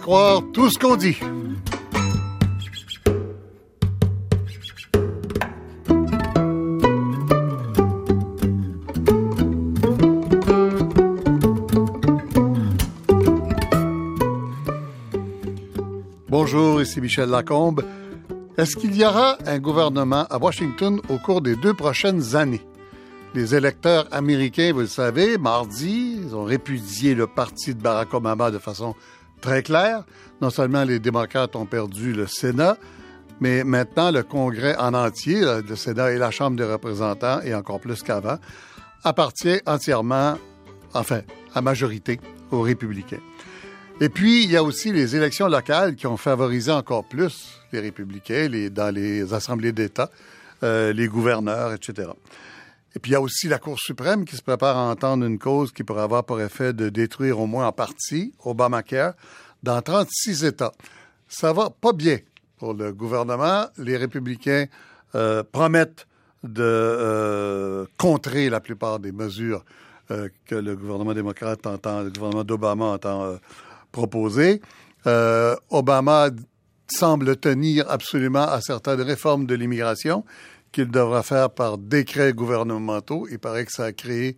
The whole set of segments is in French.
Croire tout ce qu'on dit. Bonjour, ici Michel Lacombe. Est-ce qu'il y aura un gouvernement à Washington au cours des deux prochaines années? Les électeurs américains, vous le savez, mardi, ils ont répudié le parti de Barack Obama de façon très claire. Non seulement les démocrates ont perdu le Sénat, mais maintenant le Congrès en entier, le Sénat et la Chambre des représentants, et encore plus qu'avant, appartient entièrement, enfin, à majorité aux républicains. Et puis, il y a aussi les élections locales qui ont favorisé encore plus les républicains dans les assemblées d'État, euh, les gouverneurs, etc. Et puis il y a aussi la Cour suprême qui se prépare à entendre une cause qui pourrait avoir pour effet de détruire au moins en partie Obamacare dans 36 États. Ça va pas bien pour le gouvernement. Les républicains euh, promettent de euh, contrer la plupart des mesures euh, que le gouvernement démocrate entend, le gouvernement d'Obama entend euh, proposer. Obama semble tenir absolument à certaines réformes de l'immigration qu'il devra faire par décrets gouvernementaux. Il paraît que ça a créé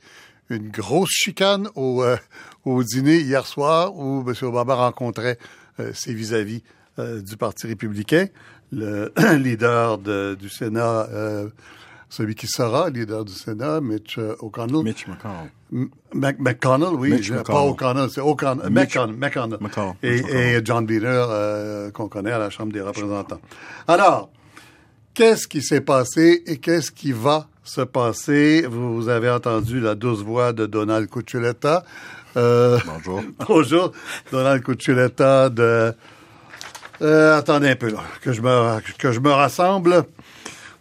une grosse chicane au, euh, au dîner hier soir où M. Obama rencontrait euh, ses vis-à-vis euh, du Parti républicain, le leader de, du Sénat, euh, celui qui sera leader du Sénat, Mitch euh, O'Connell. Mitch McConnell. McConnell, oui, Mitch je- pas McConnell. O'Connell, c'est O'Connell, McConnell, McConnell. McConnell, Et, McConnell. et John Boehner, euh, qu'on connaît à la Chambre des représentants. Alors, qu'est-ce qui s'est passé et qu'est-ce qui va se passer? Vous, avez entendu la douce voix de Donald Cuccioletta. Euh, Bonjour. Bonjour, Donald Cuccioletta de... Euh, attendez un peu, là, que je me, que je me rassemble.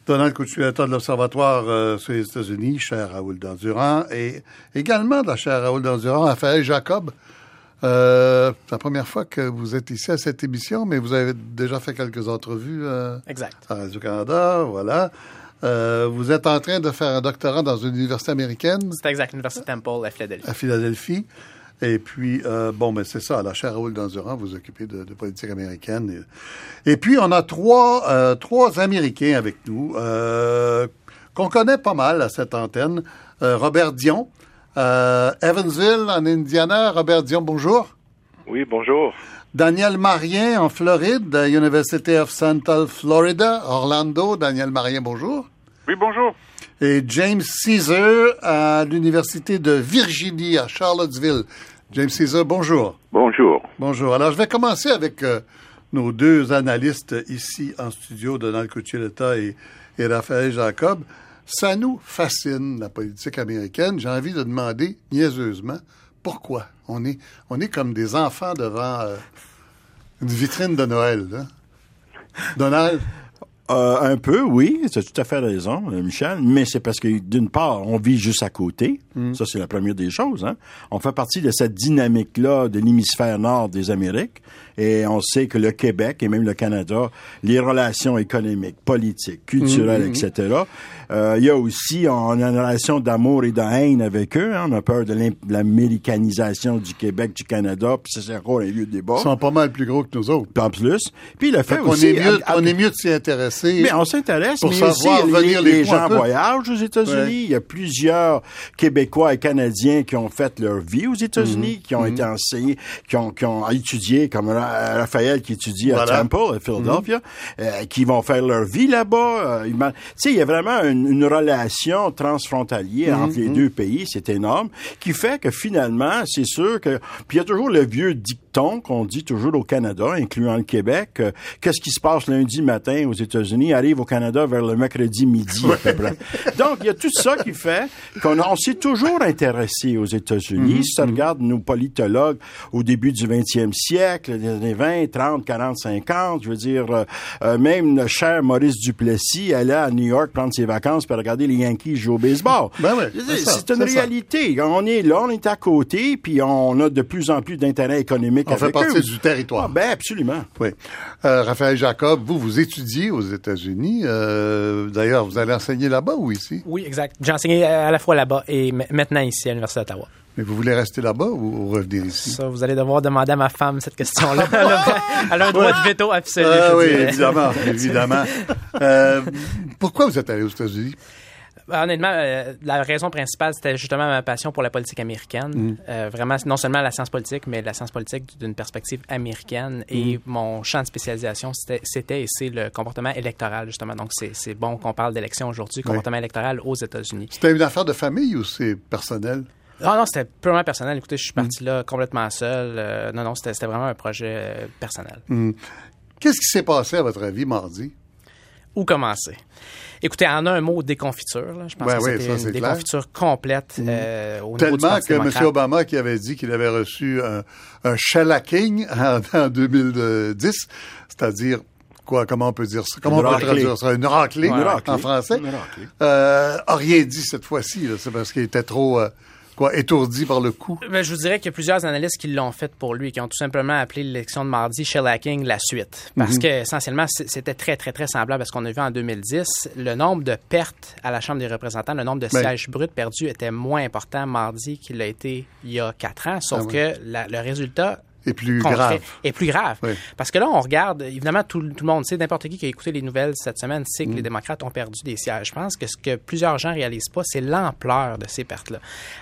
Donald Cuccioletta de l'Observatoire euh, sur les États-Unis, cher Raoul Dandurand, et également de la chère Raoul Dandurand, Raphaël Jacob. Euh, c'est la première fois que vous êtes ici à cette émission, mais vous avez déjà fait quelques entrevues euh, Exact. à Radio-Canada, voilà. Euh, vous êtes en train de faire un doctorat dans une université américaine C'est exact. L'Université Temple à Philadelphie. à Philadelphie. Et puis, euh, bon, ben c'est ça, la chère Raoul Dandurand, vous occupez de, de politique américaine. Et, et puis, on a trois, euh, trois Américains avec nous euh, qu'on connaît pas mal à cette antenne. Euh, Robert Dion, euh, Evansville, en Indiana. Robert Dion, bonjour. Oui, bonjour. Daniel Marien, en Floride, University of Central Florida, Orlando. Daniel Marien, bonjour. Oui, bonjour. Et James Caesar à l'Université de Virginie à Charlottesville. James Caesar, bonjour. Bonjour. Bonjour. Alors, je vais commencer avec euh, nos deux analystes ici en studio, Donald Cuccioletta et, et Raphaël Jacob. Ça nous fascine, la politique américaine. J'ai envie de demander niaiseusement pourquoi. On est, on est comme des enfants devant euh, une vitrine de Noël. là. Donald, Euh, un peu, oui, tu as tout à fait raison, euh, Michel, mais c'est parce que, d'une part, on vit juste à côté. Ça, c'est la première des choses. Hein. On fait partie de cette dynamique-là de l'hémisphère nord des Amériques. Et on sait que le Québec et même le Canada, les relations économiques, politiques, culturelles, etc. Euh, il y a aussi, on a une relation d'amour et de haine avec eux. hein. On a peur de l'américanisation du Québec, du Canada, puis ça, c'est encore un lieu de débat. ils sont pas mal plus gros que nous autres. Puis en plus. Puis le fait Fait qu'on aussi... est mieux, à- à- on est mieux de s'y intéresser. mais on s'intéresse, Pour mais savoir aussi venir les, les un gens voyagent aux États-Unis. Ouais. Il y a plusieurs Québécois et Canadiens qui ont fait leur vie aux États-Unis, Mhm. qui ont été enseignés, qui ont, qui ont étudié, comme Ra- Raphaël qui étudie Voilà. Mhm. à Temple, à Philadelphia, euh, qui vont faire leur vie là-bas. Euh, Tu sais, il y a vraiment une, une relation transfrontalière Mhm. entre les deux pays, c'est énorme, qui fait que finalement, c'est sûr que... Puis il y a toujours le vieux dicton qu'on dit toujours au Canada, incluant le Québec, euh, qu'est-ce qui se passe lundi matin aux États-Unis arrive au Canada vers le mercredi midi à peu près. Donc, il y a tout ça qui fait qu'on on s'est toujours intéressé aux États-Unis. Si tu regardes nos politologues au début du 20e siècle, les années 20, 30, 40, 50, je veux dire, euh, euh, même le cher Maurice Duplessis allait à New York prendre ses vacances pour regarder les Yankees jouer au baseball. Ben c'est une ça. réalité. On est là, on est à côté, puis on a de plus en plus d'intérêt économique On fait avec partie eux. du territoire. Ah, ben absolument. Oui. Euh, Raphaël Jacob, vous, vous étudiez aux États-Unis. Euh, D'ailleurs, vous allez enseigner là-bas ou ici? Oui, exact. J'ai enseigné à la fois là-bas et maintenant ici à l'Université d'Ottawa. Mais vous voulez rester là-bas ou revenir ici? Ça, vous allez devoir demander à ma femme cette question-là. Elle a un droit de veto absolu. Ah oui, dirais. évidemment, évidemment. Euh, pourquoi vous êtes allé aux États-Unis? Ben, Honnêtement, euh, la raison principale, c'était justement ma passion pour la politique américaine. Mm. Euh, vraiment, non seulement la science politique, mais la science politique d'une perspective américaine. Et Mm. mon champ de spécialisation, c'était et c'est le comportement électoral, justement. Donc, c'est c'est bon qu'on parle d'élection aujourd'hui, comportement électoral aux États-Unis. C'était une affaire de famille ou c'est personnel? Ah non, c'était purement personnel. Écoutez, je suis parti là complètement seul. Euh, non, non, c'était vraiment un projet euh, personnel. Qu'est-ce qui s'est passé, à votre avis, mardi? Où commencer? Écoutez, en un mot, déconfiture. Là. Je pense Ouais, que ouais, c'était une clair. déconfiture complète euh, au niveau du Tellement Parti que M. Obama, qui avait dit qu'il avait reçu un, un shellacking en, en 2010, c'est-à-dire, quoi, comment on peut dire ça? Comment Une on peut raclée. traduire ça? Une raclée, Une raclée. en français? Une raclée. Euh, a rien dit cette fois-ci. là. C'est parce qu'il était trop, euh, quoi, étourdi par le coup? Ben, je vous dirais qu'il y a plusieurs analystes qui l'ont fait pour lui, qui ont tout simplement appelé l'élection de mardi shellacking la suite. Parce que essentiellement, c'était très, très, très semblable à ce qu'on a vu en 2010. Le nombre de pertes à la Chambre des représentants, le nombre de Ben. sièges bruts perdus était moins important mardi qu'il l'a été il y a quatre ans. Sauf Ah oui. que la- le résultat Et plus grave. est plus grave. Oui. Parce que là, on regarde, évidemment, tout, tout le monde sait, n'importe qui qui a écouté les nouvelles cette semaine sait que Mm. les démocrates ont perdu des sièges. Je pense que ce que plusieurs gens réalisent pas, c'est l'ampleur de ces pertes-là.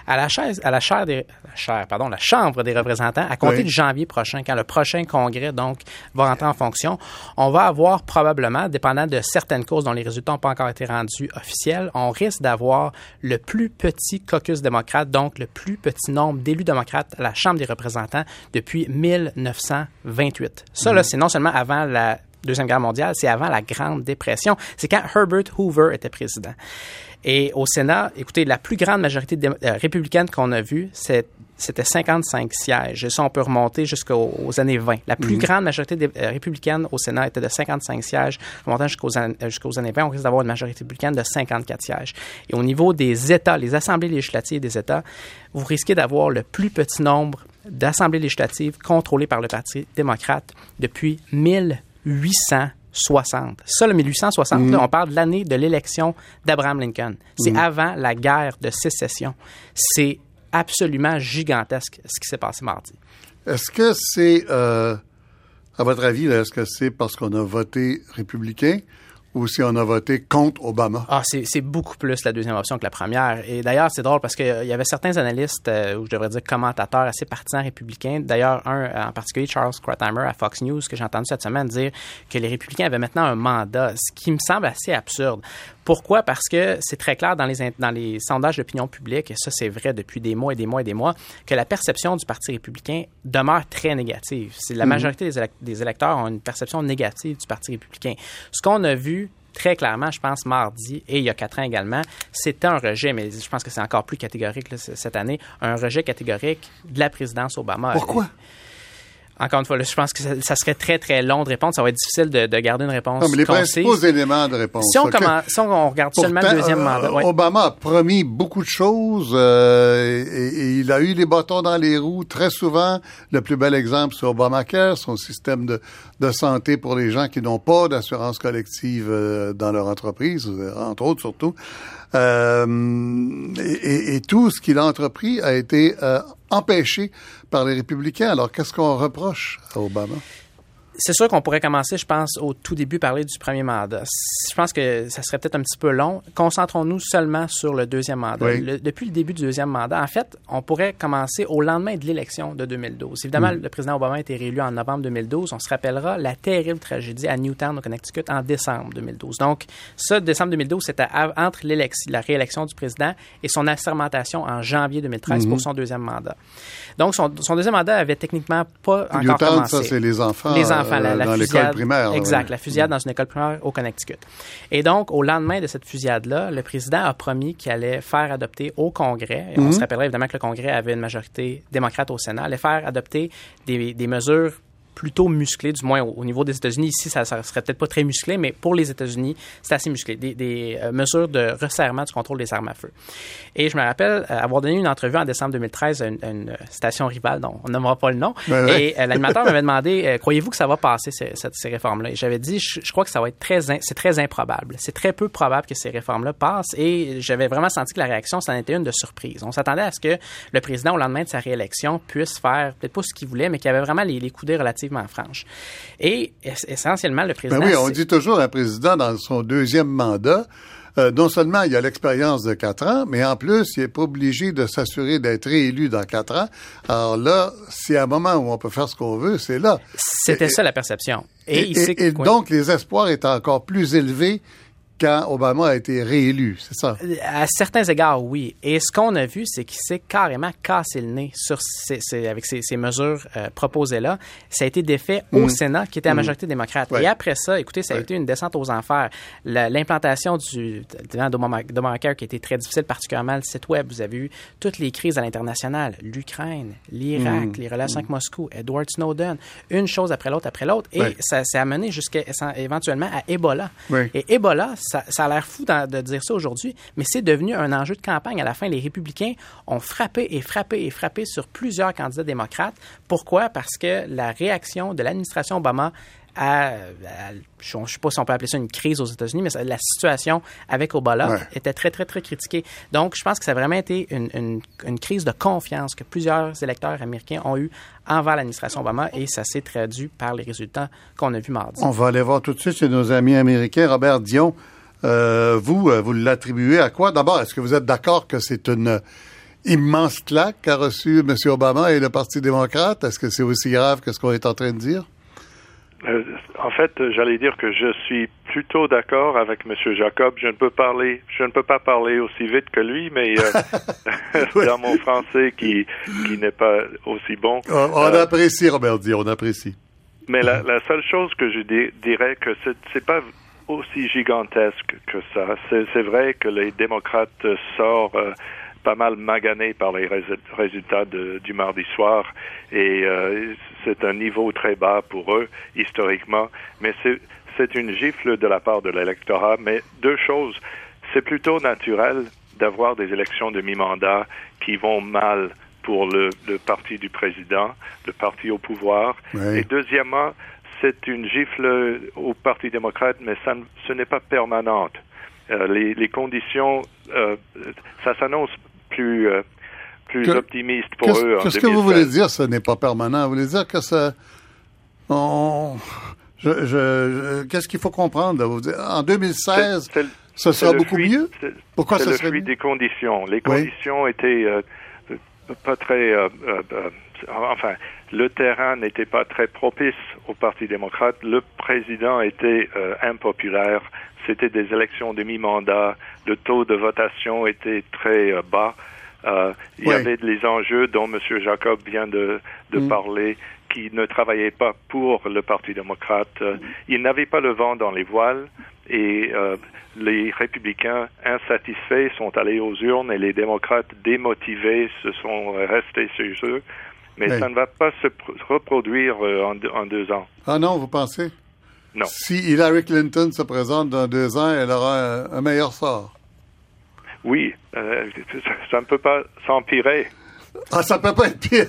À la chaise, à la chaire des, la chaire, pardon, la Chambre des représentants, à compter Oui. de janvier prochain, quand le prochain congrès, donc, va rentrer en fonction, on va avoir probablement, dépendant de certaines causes dont les résultats n'ont pas encore été rendus officiels, on risque d'avoir le plus petit caucus démocrate, donc le plus petit nombre d'élus démocrates à la Chambre des représentants depuis 1928. Ça, là, c'est non seulement avant la Deuxième Guerre mondiale, c'est avant la Grande Dépression. C'est quand Herbert Hoover était président. Et au Sénat, écoutez, la plus grande majorité euh, républicaine qu'on a vue, c'était 55 sièges. Et ça, on peut remonter jusqu'aux aux années 20. La plus grande majorité dé- euh, républicaine au Sénat était de 55 sièges. Remontant jusqu'aux an- euh, jusqu'aux années 20, on risque d'avoir une majorité républicaine de 54 sièges. Et au niveau des États, les assemblées législatives des États, vous risquez d'avoir le plus petit nombre d'assemblées législatives contrôlées par le Parti démocrate depuis 1860. Ça, le 1860, là, on parle de l'année de l'élection d'Abraham Lincoln. C'est avant la guerre de sécession. C'est absolument gigantesque ce qui s'est passé mardi. Est-ce que c'est, euh, à votre avis, est-ce que c'est parce qu'on a voté républicain ou si on a voté contre Obama? Ah, c'est beaucoup plus la deuxième option que la première. Et d'ailleurs, c'est drôle parce qu'il y avait certains analystes, euh, ou je devrais dire commentateurs assez partisans républicains. D'ailleurs, un euh, en particulier, Charles Kratheimer à Fox News, que j'ai entendu cette semaine dire que les républicains avaient maintenant un mandat, ce qui me semble assez absurde. Pourquoi? Parce que c'est très clair dans les, in- dans les sondages d'opinion publique, et ça c'est vrai depuis des mois et des mois et des mois, que la perception du Parti républicain demeure très négative. La majorité des, élec- des électeurs ont une perception négative du Parti républicain. Ce qu'on a vu très clairement, je pense, mardi et il y a quatre ans également, c'était un rejet, mais je pense que c'est encore plus catégorique là, cette année, un rejet catégorique de la présidence Obama. Pourquoi? Encore une fois, là, je pense que ça, ça serait très, très long de répondre. Ça va être difficile de, de garder une réponse Non, mais les concise. principaux éléments de réponse. Si on, commence, si on regarde seulement le deuxième euh, mandat, ouais. Obama a promis beaucoup de choses euh, et, et il a eu des bâtons dans les roues très souvent. Le plus bel exemple, c'est Obamacare, son système de, de santé pour les gens qui n'ont pas d'assurance collective euh, dans leur entreprise, euh, entre autres surtout. Euh, et, tout ce qu'il a entrepris a été euh, empêché par les républicains. Alors, qu'est-ce qu'on reproche à Obama? C'est sûr qu'on pourrait commencer, je pense, au tout début, parler du premier mandat. Je pense que ça serait peut-être un petit peu long. Concentrons-nous seulement sur le deuxième mandat. Oui. Le- depuis le début du deuxième mandat, en fait, on pourrait commencer au lendemain de l'élection de 2012. Évidemment, le président Obama a été réélu en novembre 2012. On se rappellera la terrible tragédie à Newtown, au Connecticut, en décembre 2012. Donc, ça, décembre 2012, c'était entre la réélection du président et son assermentation en janvier 2013 pour son deuxième mandat. Donc, son, son deuxième mandat avait techniquement pas encore Newtown, commencé. ça, c'est les enfants, Les enfants, la, euh, la dans l'école primaire. Exact, la fusillade dans une école primaire au Connecticut. Et donc, au lendemain de cette fusillade-là, le président a promis qu'il allait faire adopter au Congrès, et on se rappellera évidemment que le Congrès avait une majorité démocrate au Sénat, allait faire adopter des, des mesures plutôt musclé, du moins au, niveau des États-Unis. Ici, ça, ça serait peut-être pas très musclé, mais pour les États-Unis, c'est assez musclé. Des, des euh, mesures de resserrement du contrôle des armes à feu. Et je me rappelle euh, avoir donné une entrevue en décembre 2013 à une, une station rivale, dont on nommera pas le nom. et euh, l'animateur m'avait demandé, croyez-vous que ça va passer ces, ces, réformes-là? Et j'avais dit, je, crois que ça va être très, c'est très improbable. C'est très peu probable que ces réformes-là passent. Et j'avais vraiment senti que la réaction, ça en était une de surprise. On s'attendait à ce que le président, au lendemain de sa réélection, puisse faire peut-être pas ce qu'il voulait, mais qu'il avait vraiment les, les coudées relativement franches. Et essentiellement, le président. Ben oui, on dit toujours un président dans son deuxième mandat. Euh, non seulement il a l'expérience de quatre ans, mais en plus, il n'est pas obligé de s'assurer d'être réélu dans quatre ans. Alors là, c'est un moment où on peut faire ce qu'on veut, c'est là. C'était ça la perception. Et, et donc, les espoirs étaient encore plus élevés quand Obama a été réélu, c'est ça? À certains égards, oui. Et ce qu'on a vu, c'est qu'il s'est carrément cassé le nez sur avec ces, mesures euh, proposées-là. Ça a été défait au mm. Sénat, qui était à mm. majorité démocrate. Et après ça, écoutez, ça a été une descente aux enfers. L'implantation du d'Obamacare qui a été très difficile, particulièrement le site Web. Vous avez eu toutes les crises à l'international, l'Ukraine, l'Irak, mm. les relations avec Moscou, Edward Snowden, une chose après l'autre après l'autre. Et ça s'est amené jusqu'à éventuellement à Ebola. Et Ebola, ça, a l'air fou de dire ça aujourd'hui, mais c'est devenu un enjeu de campagne. À la fin, les républicains ont frappé et frappé et frappé sur plusieurs candidats démocrates. Pourquoi? Parce que la réaction de l'administration Obama à, je ne sais pas si on peut appeler ça une crise aux États-Unis, mais la situation avec Ebola était très, très, très critiquée. Donc, je pense que ça a vraiment été une, une, crise de confiance que plusieurs électeurs américains ont eu envers l'administration Obama et ça s'est traduit par les résultats qu'on a vus mardi. On va aller voir tout de suite chez nos amis américains. Robert Dion, euh, vous, euh, vous l'attribuez à quoi? D'abord, est-ce que vous êtes d'accord que c'est une immense claque qu'a reçu M. Obama et le Parti démocrate? Est-ce que c'est aussi grave que ce qu'on est en train de dire? Euh, en fait, j'allais dire que je suis plutôt d'accord avec M. Jacob. Je ne peux parler, je ne peux pas parler aussi vite que lui, mais dans mon français qui qui n'est pas aussi bon. On, apprécie, Robert dit, on apprécie. Mais la, la seule chose que je dirais que c'est pas aussi gigantesque que ça. C'est vrai que les démocrates sortent euh, pas mal maganés par les résultats du mardi soir et euh, c'est un niveau très bas pour eux historiquement, mais c'est une gifle de la part de l'électorat. Mais deux choses, c'est plutôt naturel d'avoir des élections de mi-mandat qui vont mal pour le, parti du président, le parti au pouvoir. Et deuxièmement, c'est une gifle au Parti démocrate, mais ça, ce n'est pas permanente. Euh, les, conditions, euh, ça s'annonce plus, euh, plus optimiste pour eux. Qu'est-ce que vous voulez dire, ce n'est pas permanent? Vous voulez dire que ça... je, Qu'est-ce qu'il faut comprendre? En 2016, ce sera beaucoup mieux? Pourquoi ça serait le des conditions. Les conditions étaient pas très enfin, le terrain n'était pas très propice au Parti démocrate. Le président était euh, impopulaire. C'était des élections de mi-mandat. Le taux de votation était très euh, bas. Euh, il y avait les enjeux dont M. Jacob vient de, mm. parler, qui ne travaillaient pas pour le Parti démocrate. Il n'avait pas le vent dans les voiles et les républicains insatisfaits sont allés aux urnes et les démocrates démotivés se sont restés chez eux mais ça ne va pas se reproduire euh, en, deux, ans. Ah non, vous pensez? Non. Si Hillary Clinton se présente dans deux ans, elle aura un, meilleur sort. Oui, euh, ça ne peut pas s'empirer. Ah, ça ne peut pas être pire.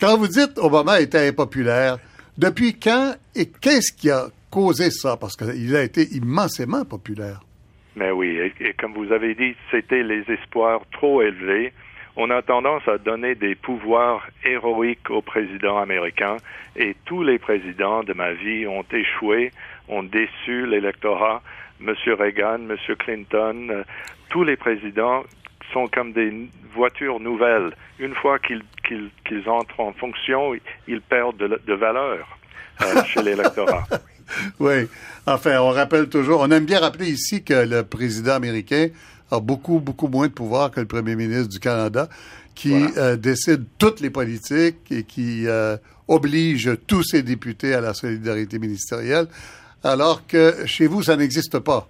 Quand vous dites Obama était impopulaire, depuis quand et qu'est-ce qui a causé ça? Parce qu'il a été immensément populaire. Mais oui, et comme vous avez dit, c'était les espoirs trop élevés on a tendance à donner des pouvoirs héroïques au président américain et tous les présidents de ma vie ont échoué, ont déçu l'électorat. Monsieur Reagan, Monsieur Clinton, euh, tous les présidents sont comme des voitures nouvelles. Une fois qu'ils entrent en fonction, ils perdent de, valeur euh, chez l'électorat. Oui. Enfin, on rappelle toujours, on aime bien rappeler ici que le président américain a beaucoup, beaucoup moins de pouvoir que le premier ministre du Canada, qui euh, décide toutes les politiques et qui euh, oblige tous ses députés à la solidarité ministérielle, alors que chez vous, ça n'existe pas.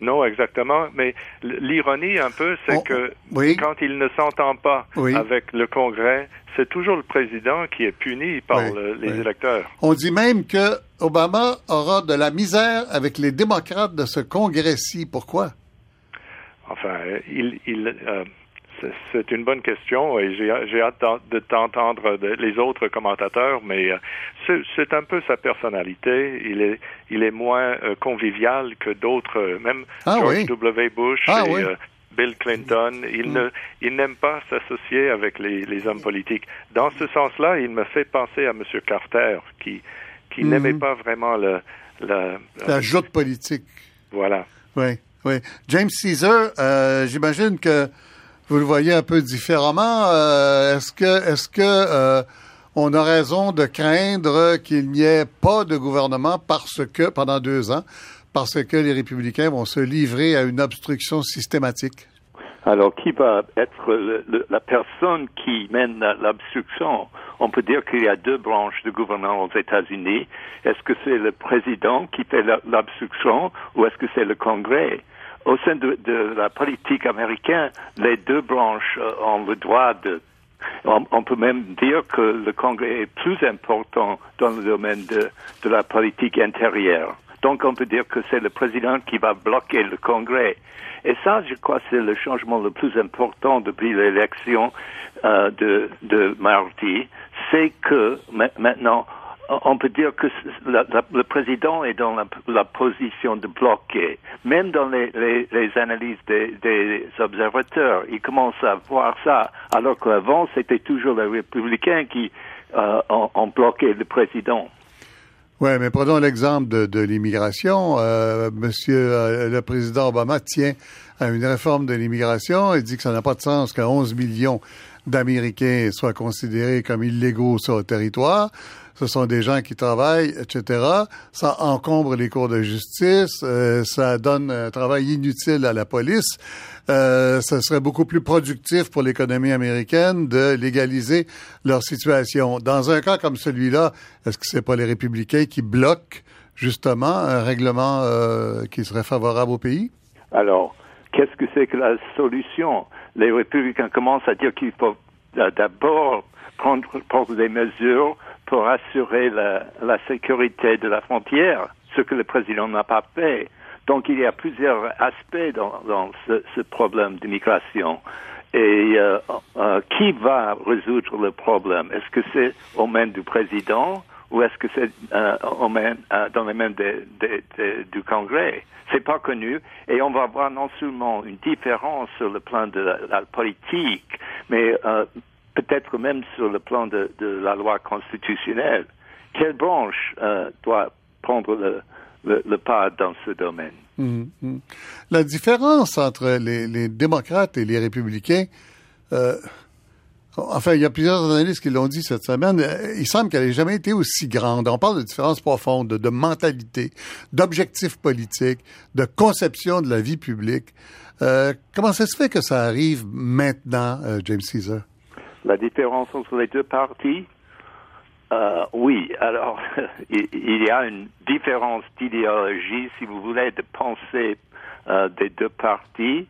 Non, exactement. Mais l'ironie un peu, c'est que quand il ne s'entend pas avec le Congrès, c'est toujours le président qui est puni par les électeurs. On dit même que Obama aura de la misère avec les démocrates de ce Congrès-ci. Pourquoi? Enfin, il, il euh, c'est une bonne question et j'ai hâte de t'entendre les autres commentateurs, mais euh, c'est un peu sa personnalité. Il est, il est moins euh, convivial que d'autres, même ah George W. Bush ah et Bill Clinton. Il mm. il n'aime pas s'associer avec les, hommes politiques. Dans ce sens-là, il me fait penser à M. Carter, qui, qui mm. n'aimait pas vraiment le, la, la joute politique. Voilà. Oui, oui. James Caesar, j'imagine que vous le voyez un peu différemment. Euh, est-ce que, est-ce que euh, on a raison de craindre qu'il n'y ait pas de gouvernement parce que pendant deux ans, parce que les républicains vont se livrer à une obstruction systématique? Alors, qui va être la personne qui mène l'obstruction? On peut dire qu'il y a deux branches de gouvernement aux États-Unis. Est-ce que c'est le président qui fait l'obstruction ou est-ce que c'est le Congrès? Au sein de, la politique américaine, les deux branches euh, ont le droit de on, peut même dire que le Congrès est plus important dans le domaine de, de la politique intérieure. Donc on peut dire que c'est le président qui va bloquer le Congrès. Et ça, je crois, c'est le changement le plus important depuis l'élection euh, de, de mardi. C'est que maintenant, on peut dire que le président est dans la, position de bloquer. Même dans les, analyses des, observateurs, ils commencent à voir ça, alors qu'avant, c'était toujours les républicains qui euh, ont, bloqué le président. Oui, mais prenons l'exemple de, l'immigration. Euh, monsieur euh, le président Obama tient à une réforme de l'immigration. Il dit que ça n'a pas de sens qu'à 11 millions d'Américains soient considérés comme illégaux sur le territoire ce sont des gens qui travaillent, etc. Ça encombre les cours de justice, euh, ça donne un travail inutile à la police. Euh, ça serait beaucoup plus productif pour l'économie américaine de légaliser leur situation. Dans un cas comme celui-là, est-ce que c'est pas les républicains qui bloquent justement un règlement euh, qui serait favorable au pays? Alors, qu'est-ce que c'est que la solution? Les républicains commencent à dire qu'il faut d'abord prendre, prendre des mesures pour assurer la, sécurité de la frontière, ce que le président n'a pas fait. Donc il y a plusieurs aspects dans, dans ce, ce, problème d'immigration. Et euh, euh, qui va résoudre le problème? Est-ce que c'est aux mains du président ou est-ce que c'est euh, euh dans les mains du Congrès? C'est pas connu. Et on va voir non seulement une différence sur le plan de la, politique, mais euh, peut-être même sur le plan de, la loi constitutionnelle. Quelle branche doit prendre le, pas dans ce domaine? Hum. La différence entre les, démocrates et les républicains, enfin, il y a plusieurs analystes qui l'ont dit cette semaine, euh, il semble qu'elle n'ait jamais été aussi grande. On parle de différences profondes, de, mentalité, d'objectifs politiques, de conception de la vie publique. comment ça se fait que ça arrive maintenant, James Caesar? La différence entre les deux partis euh, Oui, alors il y a une différence d'idéologie, si vous voulez, de pensée euh, des deux partis.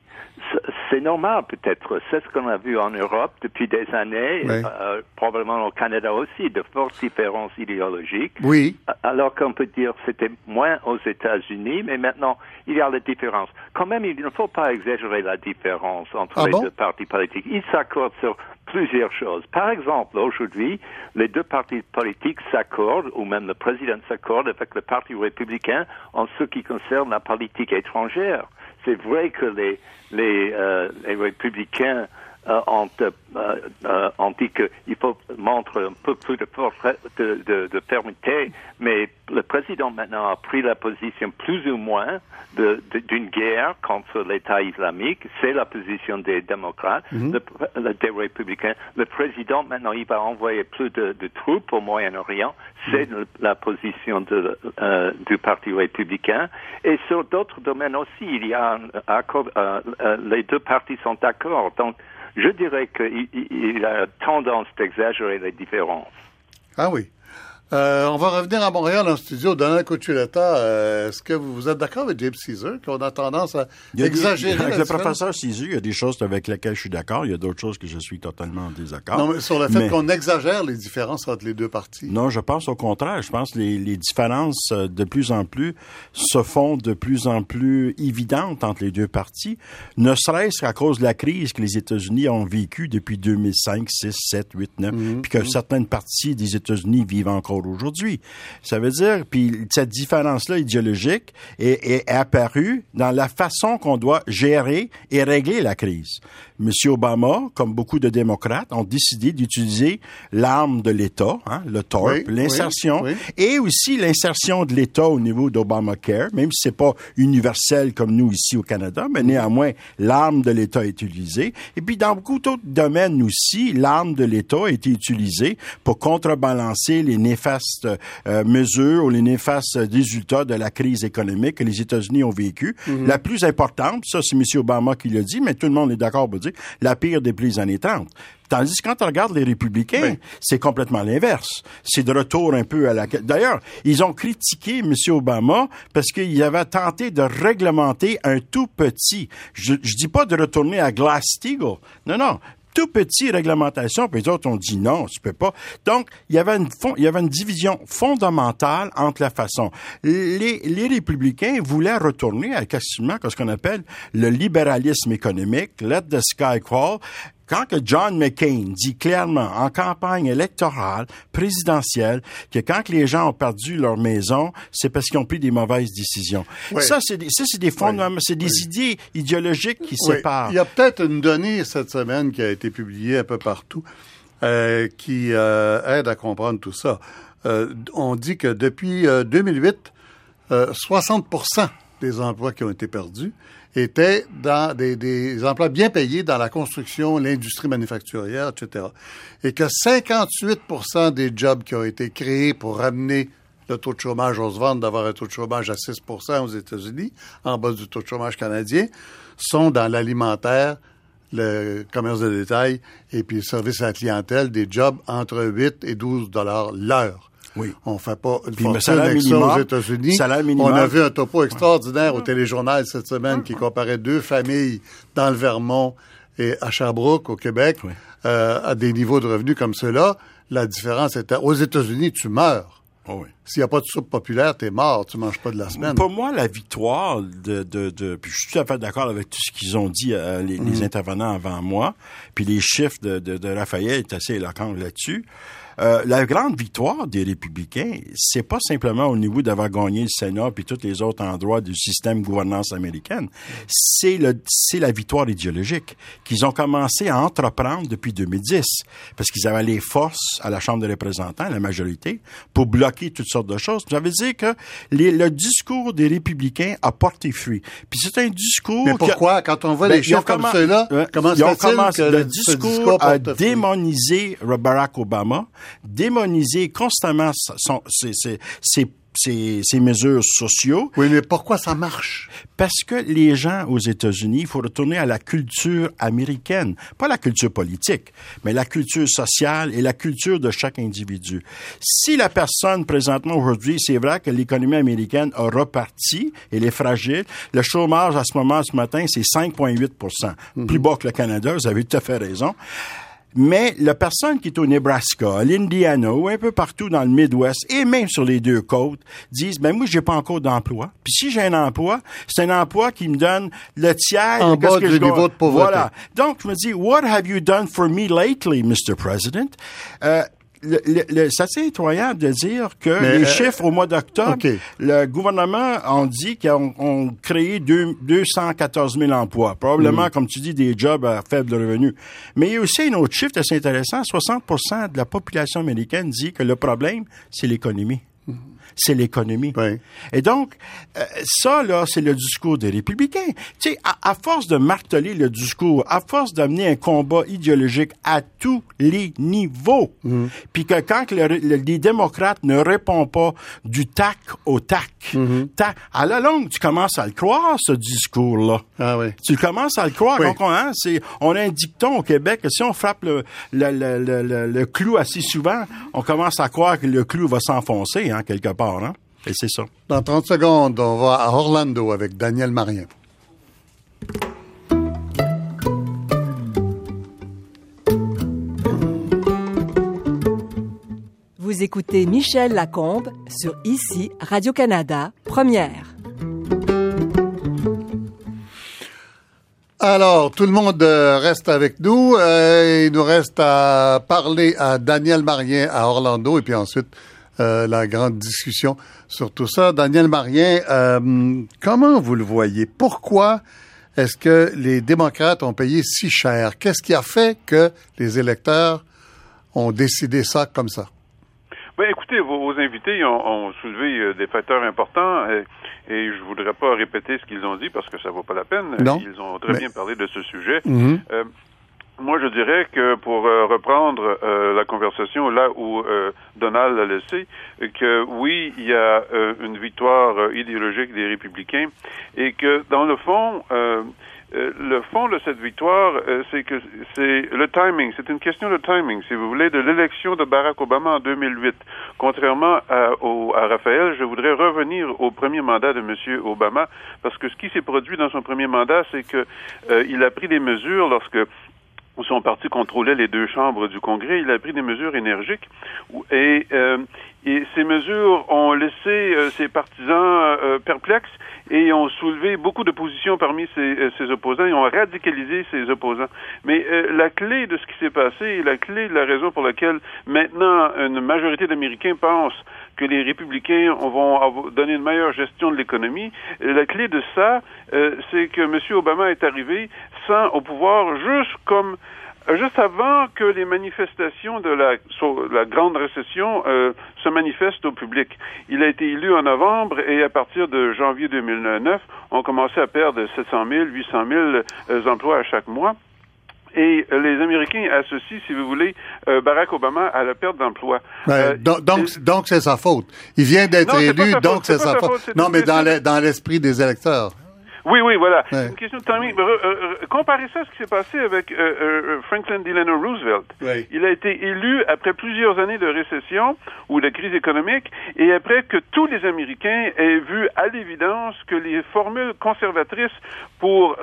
C'est normal peut-être. C'est ce qu'on a vu en Europe depuis des années, euh, probablement au Canada aussi, de fortes différences idéologiques. Oui. Alors qu'on peut dire c'était moins aux États-Unis, mais maintenant il y a la différence. Quand même, il ne faut pas exagérer la différence entre ah les deux partis politiques. Ils s'accordent sur plusieurs choses. Par exemple, aujourd'hui, les deux partis politiques s'accordent, ou même le président s'accorde avec le Parti républicain en ce qui concerne la politique étrangère. C'est vrai que les, les, euh, les républicains euh, ont, euh, euh, ont, dit qu'il faut montrer un peu plus de force de, de, de, fermeté, mais le président maintenant a pris la position plus ou moins d'une guerre contre l'État islamique. C'est la position des démocrates, mhm. des républicains. Le président maintenant il va envoyer plus de, troupes au Moyen-Orient. C'est mhm. la position de, du Parti républicain. Et sur d'autres domaines aussi, il y a un accord. les deux partis sont d'accord. Donc je dirais qu'il a tendance d'exagérer les différences. Ah oui. Euh, on va revenir à Montréal en studio. Donald Cochuleta, euh, est-ce que vous, êtes d'accord avec James Caesar, qu'on a tendance à exagérer? avec le professeur Caesar, il y a des choses avec lesquelles je suis d'accord. Il y a d'autres choses que je suis totalement en désaccord. Non, mais sur le fait qu'on exagère les différences entre les deux parties. Non, je pense au contraire. Je pense que les, les différences, euh, de plus en plus, se font de plus en plus évidentes entre les deux parties, ne serait-ce qu'à cause de la crise que les États-Unis ont vécue depuis 2005, 6, 7, 8, 9, puis que certaines parties des États-Unis vivent encore aujourd'hui. Ça veut dire, puis cette différence-là idéologique est, est apparue dans la façon qu'on doit gérer et régler la crise. Monsieur Obama, comme beaucoup de démocrates, ont décidé d'utiliser l'arme de l'État, hein, le TORP, l'insertion, et aussi l'insertion de l'État au niveau d'Obamacare, même si c'est pas universel comme nous ici au Canada, mais néanmoins, l'arme de l'État est utilisée. Et puis, dans beaucoup d'autres domaines aussi, l'arme de l'État a été utilisée pour contrebalancer les néfastes euh, mesures ou les néfastes résultats de la crise économique que les États-Unis ont vécu. Mm-hmm. La plus importante, ça c'est M. Obama qui l'a dit, mais tout le monde est d'accord pour dire, la pire depuis les années 30. Tandis que quand on regarde les républicains, c'est complètement l'inverse. C'est de retour un peu à la... D'ailleurs, ils ont critiqué M. Obama parce qu'il avait tenté de réglementer un tout petit... Je, je dis pas de retourner à Glass-Steagall. Non, non tout petit réglementation, puis les ont dit non, tu peux pas. Donc, il y avait une, il y avait une division fondamentale entre la façon. Les, les républicains voulaient retourner à quasiment ce qu'on appelle le libéralisme économique, let the sky crawl, quand que John McCain dit clairement en campagne électorale, présidentielle, que quand les gens ont perdu leur maison, c'est parce qu'ils ont pris des mauvaises décisions. Ça, c'est des, ça, c'est des fondements, c'est des idées idéologiques qui séparent. Il y a peut-être une donnée cette semaine qui a été publiée un peu partout, euh, qui euh, aide à comprendre tout ça. Euh, on dit que depuis 2008, 60 des emplois qui ont été perdus étaient dans des, emplois bien payés dans la construction, l'industrie manufacturière, etc. Et que 58% des jobs qui ont été créés pour ramener le taux de chômage, on se d'avoir un taux de chômage à 6% aux États-Unis, en bas du taux de chômage canadien, sont dans l'alimentaire, le commerce de détail et puis le service à la clientèle, des jobs entre 8 et 12 dollars l'heure. Oui. On fait pas une Puis fortune avec ça aux États-Unis. On a vu un topo extraordinaire au téléjournal cette semaine qui comparait deux familles dans le Vermont et à Sherbrooke, au Québec, euh, à des niveaux de revenus comme ceux-là. La différence était, aux États-Unis, tu meurs. Oh S'il n'y a pas de soupe populaire, t'es mort, tu manges pas de la semaine. Pour moi, la victoire de, de, de puis je suis tout à fait d'accord avec tout ce qu'ils ont dit, euh, les, les, mm. intervenants avant moi, puis les chiffres de, de, de Raphaël est assez éloquent là-dessus. Euh, la grande victoire des républicains, c'est pas simplement au niveau d'avoir gagné le Sénat puis tous les autres endroits du système gouvernance américaine. C'est le, c'est la victoire idéologique qu'ils ont commencé à entreprendre depuis 2010 parce qu'ils avaient les forces à la Chambre des représentants, la majorité, pour bloquer toutes sortes de choses. Ça veut dire que le discours des républicains a porté fruit. Puis c'est un discours. Mais pourquoi, quand on voit ben, les chiffres comme ceux-là, comment se fait-il que le discours, discours a démonisé Barack Obama, démoniser constamment son, ses, ses, ses ces, mesures sociaux. Oui, mais pourquoi ça marche? Parce que les gens aux États-Unis, il faut retourner à la culture américaine, pas la culture politique, mais la culture sociale et la culture de chaque individu. Si la personne présentement aujourd'hui, c'est vrai que l'économie américaine a reparti, elle est fragile. Le chômage à ce moment, ce matin, c'est 5,8 mm-hmm. plus bas que le Canada. Vous avez tout à fait raison. Mais la personne qui est au Nebraska, à l'Indiana ou un peu partout dans le Midwest et même sur les deux côtes disent ben moi j'ai pas encore d'emploi. Puis si j'ai un emploi, c'est un emploi qui me donne le tiers en bas du niveau de pauvreté. Voilà. Donc je me dis what have you done for me lately, Mr. President? Euh, c'est assez incroyable de dire que les euh, chiffres au mois d'octobre, le gouvernement a dit qu'ils ont, créé 214 000 emplois. Probablement, mm. comme tu dis, des jobs à faible revenu. Mais il y a aussi un autre chiffre assez intéressant. 60% de la population américaine dit que le problème, c'est l'économie. C'est l'économie. Et donc, euh, ça, là, c'est le discours des républicains. Tu sais, à, force de marteler le discours, à force d'amener un combat idéologique à tous les niveaux, mm-hmm. puis que quand les démocrates ne répondent pas du tac au tac, mm-hmm. à la longue, tu commences à le croire, ce discours-là. Ah oui. Tu commences à le croire. Donc, on, hein, on a un dicton au Québec que si on frappe le, le, le, le, clou assez souvent, on commence à croire que le clou va s'enfoncer, hein, quelque part. Hein? Et c'est ça. Dans 30 secondes, on va à Orlando avec Daniel Marien. Vous écoutez Michel Lacombe sur ICI Radio-Canada, première. Alors, tout le monde euh, reste avec nous. Euh, il nous reste à parler à Daniel Marien à Orlando et puis ensuite euh, la grande discussion sur tout ça. Daniel Marien, comment vous le voyez? Pourquoi est-ce que les démocrates ont payé si cher? Qu'est-ce qui a fait que les électeurs ont décidé ça comme ça? Ben, écoutez, vos, invités ont, soulevé euh, des facteurs importants et, et je voudrais pas répéter ce qu'ils ont dit parce que ça vaut pas la peine. Ils ont très bien parlé de ce sujet. Mhm. Euh, moi, je dirais que pour euh, reprendre la conversation là où Donald l'a laissé, que oui, il y a une victoire idéologique des républicains et que dans le fond, euh, le fond de cette victoire, euh, c'est que c'est le timing. C'est une question de timing, si vous voulez, de l'élection de Barack Obama en 2008. Contrairement à, au, à Raphaël, je voudrais revenir au premier mandat de M. Obama, parce que ce qui s'est produit dans son premier mandat, c'est que euh, il a pris des mesures lorsque son parti contrôlait les deux chambres du Congrès, il a pris des mesures énergiques et, et ces mesures ont laissé ses partisans perplexes et ont soulevé beaucoup de positions parmi ses, euh, opposants et ont radicalisé ses opposants. Mais euh, la clé de ce qui s'est passé la clé de la raison pour laquelle maintenant une majorité d'Américains pensent que les républicains vont donner une meilleure gestion de l'économie, euh, la clé de ça, c'est que M. Obama est arrivé sans au pouvoir juste comme Juste avant que les manifestations de la, la grande récession euh, se manifestent au public. Il a été élu en novembre et à partir de janvier 2009, on commençait à perdre 700 000, 800 000 emplois à chaque mois. Et euh, les Américains associent, si vous voulez, euh, Barack Obama à la perte d'emploi. Ben, donc, donc, c'est sa faute. Il vient d'être élu, donc c'est sa, faute. Non, mais dans l'esprit des électeurs. Oui, oui, voilà. Une question de timing. Euh, comparez ça à ce qui s'est passé avec euh, euh, Franklin Delano Roosevelt. Il a été élu après plusieurs années de récession ou de crise économique et après que tous les Américains aient vu à l'évidence que les formules conservatrices pour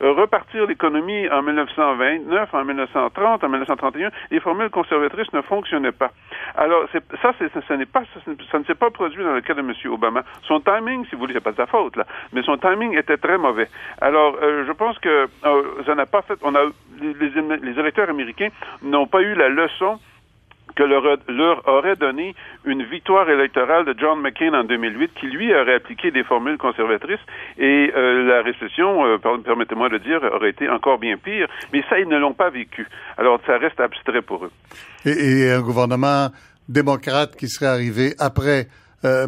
repartir l'économie en 1929, en 1930, en 1931, les formules conservatrices ne fonctionnaient pas. Alors, ça, ça, n'est pas, ça, ne s'est pas produit dans le cas de M. Obama. Son timing, si vous voulez, c'est pas de sa faute, là, mais son timing était très mauvais. Alors, euh, je pense que euh, ça n'a pas fait. On a les, électeurs américains n'ont pas eu la leçon que leur, leur, aurait donné une victoire électorale de John McCain en 2008, qui lui aurait appliqué des formules conservatrices, et euh, la récession, permettez-moi de dire, aurait été encore bien pire. Mais ça, ils ne l'ont pas vécu. Alors, ça reste abstrait pour eux. Et, un gouvernement démocrate qui serait arrivé après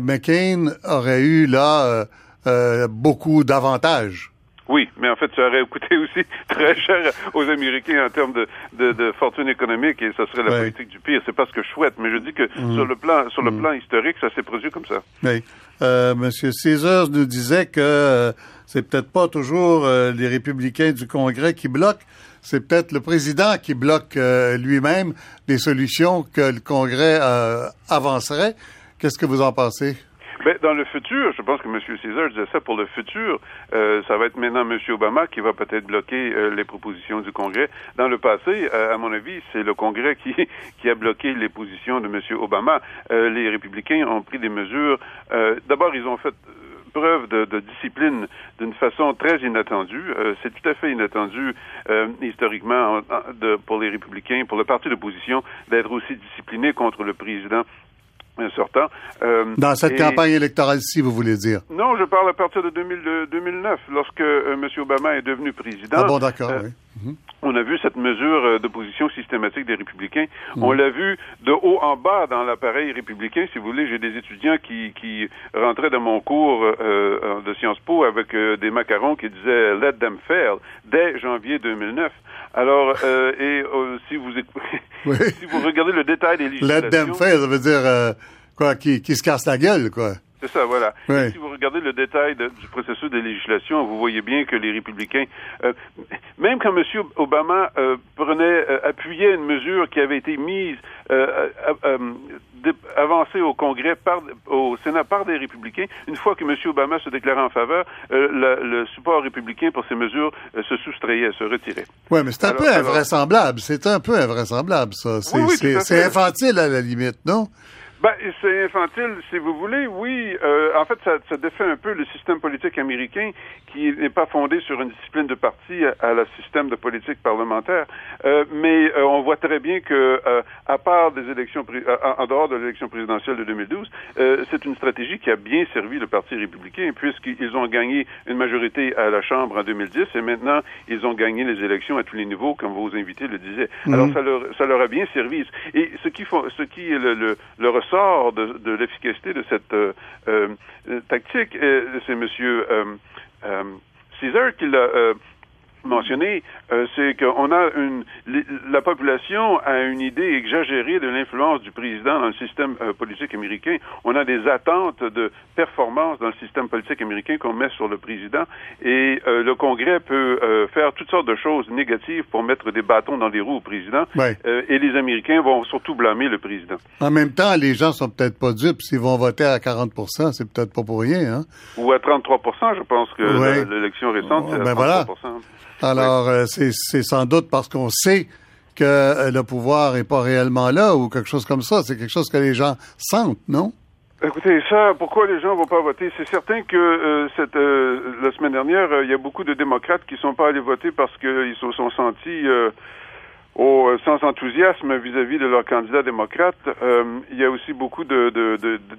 McCain aurait eu là euh, beaucoup d'avantages. Oui, mais en fait, ça aurait coûté aussi très cher aux Américains en termes de, de, fortune économique et ça serait la politique du pire. C'est pas ce que je souhaite, mais je dis que mm. sur le plan sur le mm. plan historique, ça s'est produit comme ça. Oui. Euh, Monsieur César nous disait que euh, c'est peut-être pas toujours euh, les républicains du Congrès qui bloquent, c'est peut-être le président qui bloque lui-même les solutions que le Congrès avancerait. Qu'est-ce que vous en pensez? Ben, dans le futur, je pense que M. César disait ça pour le futur, euh, ça va être maintenant M. Obama qui va peut-être bloquer euh, les propositions du Congrès. Dans le passé, euh, à mon avis, c'est le Congrès qui, qui a bloqué les positions de M. Obama. les républicains ont pris des mesures. D'abord, ils ont fait preuve de, de discipline d'une façon très inattendue. c'est tout à fait inattendu historiquement de, pour les républicains, pour le parti d'opposition, d'être aussi discipliné contre le président sortant. Euh, Dans cette campagne électorale-ci, vous voulez dire? Non, je parle à partir de 2009, lorsque euh, M. Obama est devenu président. Ah bon, d'accord, euh. On a vu cette mesure euh, d'opposition systématique des républicains. Mhm. On l'a vu de haut en bas dans l'appareil républicain. Si vous voulez, j'ai des étudiants qui, qui rentraient dans mon cours euh, de Sciences Po avec des macarons qui disaient Let them fail dès janvier 2009. Alors, et si vous si vous regardez le détail des législations... Let them fail, ça veut dire quoi, qui, qui se casse la gueule, quoi. C'est ça, voilà. si vous regardez le détail du processus de législation, vous voyez bien que les républicains, euh, même quand M. Obama euh, prenait, euh, appuyait une mesure qui avait été mise, avancée au Congrès, par, au Sénat par des républicains, une fois que M. Obama se déclarait en faveur, le support républicain pour ces mesures se soustrayait, se retirait. Oui, mais c'est un peu invraisemblable. C'est un peu invraisemblable, ça. C'est infantile à la limite, non? Ben, c'est infantile, si vous voulez, oui. Euh, en fait, ça, ça, défait un peu le système politique américain qui n'est pas fondé sur une discipline de parti à, la système de politique parlementaire. Euh, mais euh, on voit très bien que, euh, à part des élections, en dehors de l'élection présidentielle de 2012, c'est une stratégie qui a bien servi le Parti républicain puisqu'ils ont gagné une majorité à la Chambre en 2010 et maintenant ils ont gagné les élections à tous les niveaux, comme vos invités le disaient. Mhm. Alors ça leur, ça leur a bien servi. Et ce qui, font, ce qui est le, le, le sort de, l'efficacité de cette euh, euh, tactique, euh, c'est Monsieur Caesar qui l'a mentionné, euh, c'est qu'on a une la population a une idée exagérée de l'influence du président dans le système euh, politique américain. On a des attentes de performance dans le système politique américain qu'on met sur le président. Et euh, le Congrès peut faire toutes sortes de choses négatives pour mettre des bâtons dans les roues au président. Et les Américains vont surtout blâmer le président. En même temps, les gens sont peut-être pas dupes. S'ils vont voter à 40% c'est peut-être pas pour rien hein? Ou à 33% je pense que l'élection récente c'est à 33 ben alors, euh, c'est sans doute parce qu'on sait que euh, le pouvoir n'est pas réellement là ou quelque chose comme ça. C'est quelque chose que les gens sentent, non? Écoutez, ça, pourquoi les gens vont pas voter? C'est certain que euh, cette la semaine dernière, il y a beaucoup de démocrates qui sont pas allés voter parce qu'ils se sont sentis au, euh, sans enthousiasme vis-à-vis de leurs candidats démocrates. Euh, il y a aussi beaucoup de,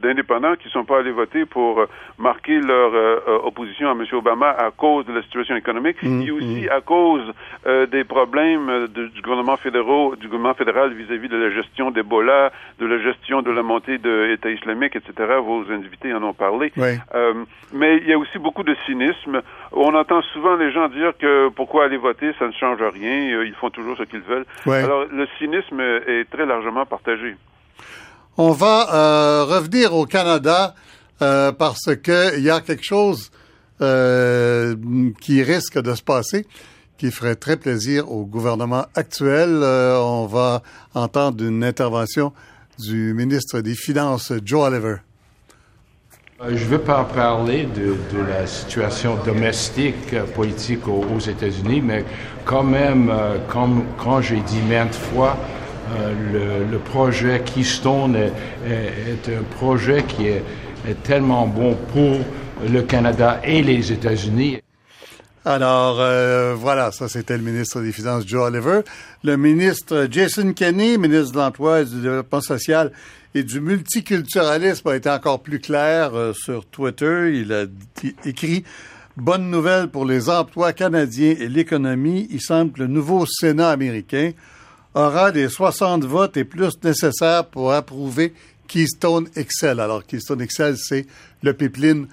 d'indépendants qui ne sont pas allés voter pour euh, marquer leur opposition à M. Obama à cause de la situation économique mmh, et aussi mmh. à cause des problèmes du gouvernement fédéral, du gouvernement fédéral vis-à-vis de la gestion d'Ebola, de la gestion de la montée de l'État islamique, etc. Vos invités en ont parlé. mais il y a aussi beaucoup de cynisme. On entend souvent les gens dire que pourquoi aller voter, ça ne change rien, ils font toujours ce qu'ils veulent. Alors, le cynisme est très largement partagé. On va euh, revenir au Canada euh, parce qu'il y a quelque chose euh, qui risque de se passer qui ferait très plaisir au gouvernement actuel. on va entendre une intervention du ministre des Finances, Joe Oliver. Je ne veux pas parler de, la situation domestique politique aux, États-Unis, mais quand même, comme quand j'ai dit maintes fois, euh, le, projet Keystone est, est, un projet qui est, tellement bon pour le Canada et les États-Unis. Alors, euh, voilà, ça c'était le ministre des Finances, Joe Oliver. Le ministre Jason Kenney, ministre de l'Emploi et du Développement social, et du multiculturalisme a été encore plus clair euh, sur Twitter. Il a écrit Bonne nouvelle pour les emplois canadiens et l'économie. Il semble que le nouveau Sénat américain aura des 60 votes et plus nécessaires pour approuver Keystone Excel. Alors, Keystone Excel, c'est le pipeline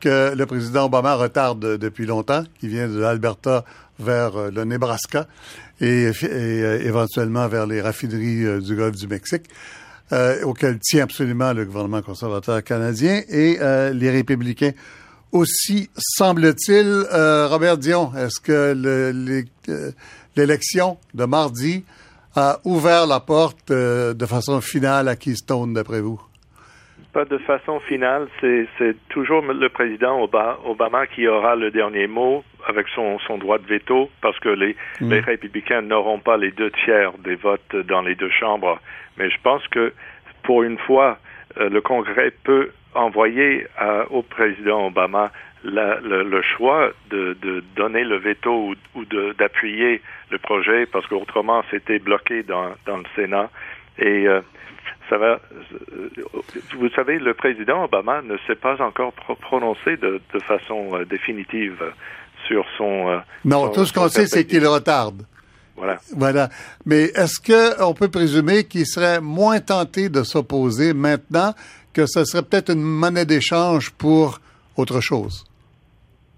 que le président Obama retarde depuis longtemps, qui vient de l'Alberta vers euh, le Nebraska et, euh, éventuellement vers les raffineries du Golfe du Mexique euh, auquel tient absolument le gouvernement conservateur canadien et euh, les républicains aussi, semble-t-il. Euh, Robert Dion, est-ce que euh, l'élection de mardi a ouvert la porte euh, de façon finale à Keystone, d'après vous? Pas de façon finale, c'est toujours le président Obama qui aura le dernier mot avec son, son droit de veto parce que les, mm. les républicains n'auront pas les deux tiers des votes dans les deux chambres mais je pense que pour une fois, euh, le Congrès peut envoyer au président Obama le, choix de, donner le veto ou, d'appuyer le projet parce qu'autrement c'était bloqué dans, le Sénat et euh, ça va. Euh, vous savez, le président Obama ne s'est pas encore prononcé de, façon définitive sur son. non, tout ce qu'on sait, c'est qu'il retarde. Voilà. Voilà. Mais est-ce qu'on peut présumer qu'il serait moins tenté de s'opposer maintenant que ce serait peut-être une monnaie d'échange pour autre chose?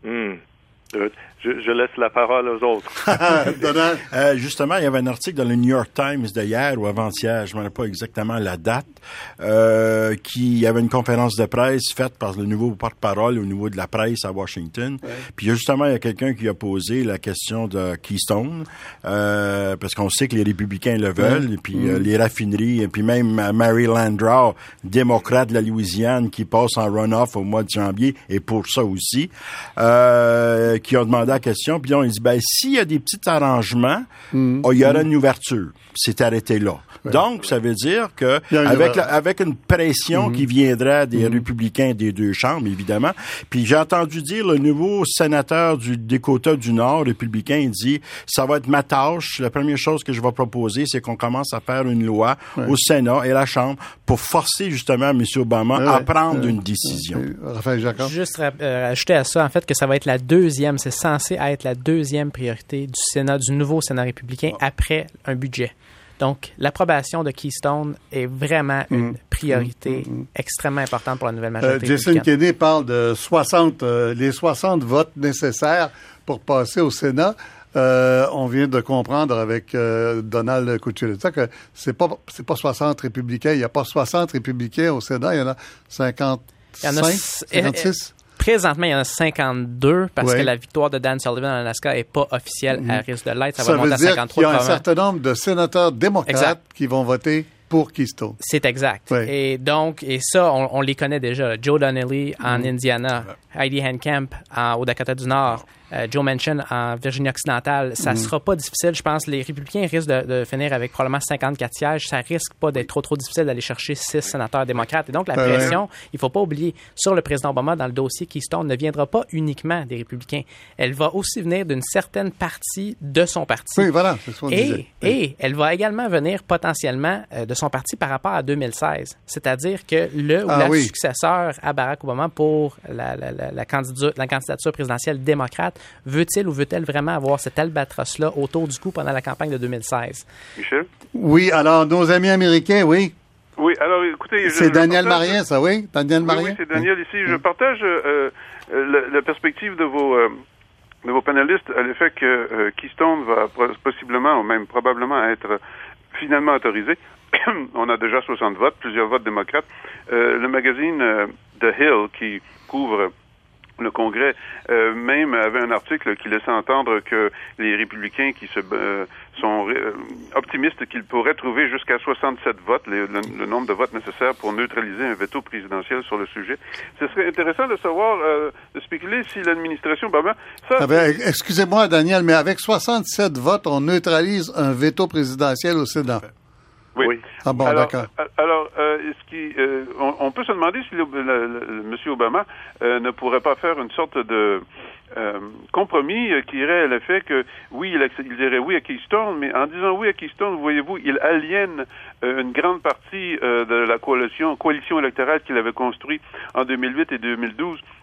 Hmm je, laisse la parole aux autres. euh, justement, il y avait un article dans le New York Times d'hier ou avant-hier, je ne me rappelle pas exactement la date, euh, qui y avait une conférence de presse faite par le nouveau porte-parole au niveau de la presse à Washington. Puis justement, il y a quelqu'un qui a posé la question de Keystone, euh, parce qu'on sait que les républicains le veulent, et puis euh, mm. les raffineries, et puis même Mary Landau, démocrate de la Louisiane, qui passe en runoff au mois de janvier, et pour ça aussi, euh, qui ont demandé la question, puis on dit, ben, s'il y a des petits arrangements, mm. oh, il y aura une ouverture. C'est arrêté là. Donc, ça veut dire que avec, avec une pression mm-hmm. qui viendra des mm-hmm. républicains des deux chambres, évidemment. Puis j'ai entendu dire le nouveau sénateur du Dakota du Nord, républicain, il dit ça va être ma tâche. La première chose que je vais proposer, c'est qu'on commence à faire une loi au Sénat et la Chambre pour forcer justement M. Obama à prendre une décision. Raphaël Jacob. Juste euh, ajouter à ça, en fait, que ça va être la deuxième, c'est censé être la deuxième priorité du Sénat, du nouveau Sénat républicain ah. après un budget. Donc, l'approbation de Keystone est vraiment une mm. priorité mm, mm, extrêmement importante pour la nouvelle majorité. Euh, Jason Kenney parle de 60, euh, les 60 votes nécessaires pour passer au Sénat. Euh, on vient de comprendre avec Donald Cuccioletta que c'est pas c'est pas 60 républicains, il n'y a pas 60 républicains au Sénat, il y en a 55, il y en a 56. Présentement, il y en a 52 parce que la victoire de Dan Sullivan en Alaska n'est pas officielle à mm-hmm. risque de l'être. Ça, va monter à 53. Il y a un certain nombre de sénateurs démocrates qui vont voter pour Keystone. C'est exact. Et donc, et ça, on, les connaît déjà. Joe Donnelly en mm-hmm. Indiana, Heidi Handcamp au Dakota du Nord. Joe Manchin en Virginie-Occidentale, ça ne mm. sera pas difficile. Je pense les républicains risquent de, finir avec probablement 54 sièges. Ça risque pas d'être trop, trop difficile d'aller chercher six sénateurs démocrates. Et donc, la pression, il faut pas oublier, sur le président Obama dans le dossier Keystone ne viendra pas uniquement des républicains. Elle va aussi venir d'une certaine partie de son parti. Oui, voilà, c'est ce qu'on et, et elle va également venir potentiellement euh, de son parti par rapport à 2016. C'est-à-dire que le ou ah la successeur à Barack Obama pour la, la, la, la candidature présidentielle démocrate veut-il ou veut-elle vraiment avoir cet albatros-là autour du cou pendant la campagne de 2016? Michel? Oui, alors, nos amis américains, oui. Oui, alors écoutez... C'est Daniel Marien, ça, oui? Daniel Marien? Oui, c'est Daniel ici. Je partage euh, euh, la, perspective de vos... Euh, de vos panélistes à l'effet que Keystone va possiblement ou même probablement être finalement autorisé. On a déjà 60 votes, plusieurs votes démocrates. le magazine The Hill, qui couvre le Congrès euh, même avait un article qui laissait entendre que les républicains qui se euh, sont euh, optimistes qu'ils pourraient trouver jusqu'à 67 votes, le, nombre de votes nécessaires pour neutraliser un veto présidentiel sur le sujet. Ce serait intéressant de savoir, de spéculer si l'administration Obama... Excusez-moi, Daniel, mais avec 67 votes, on neutralise un veto présidentiel au Sénat. Oui. Ah bon, d'accord. Alors, euh, ce qui, euh, on, peut se demander si le, M. Obama euh, ne pourrait pas faire une sorte de compromis qui irait à l'effet que, oui, il, dirait oui à Keystone, mais en disant oui à Keystone, voyez-vous, il aliène une grande partie de la coalition, coalition électorale qu'il avait construite en 2008 et 2012 Hein,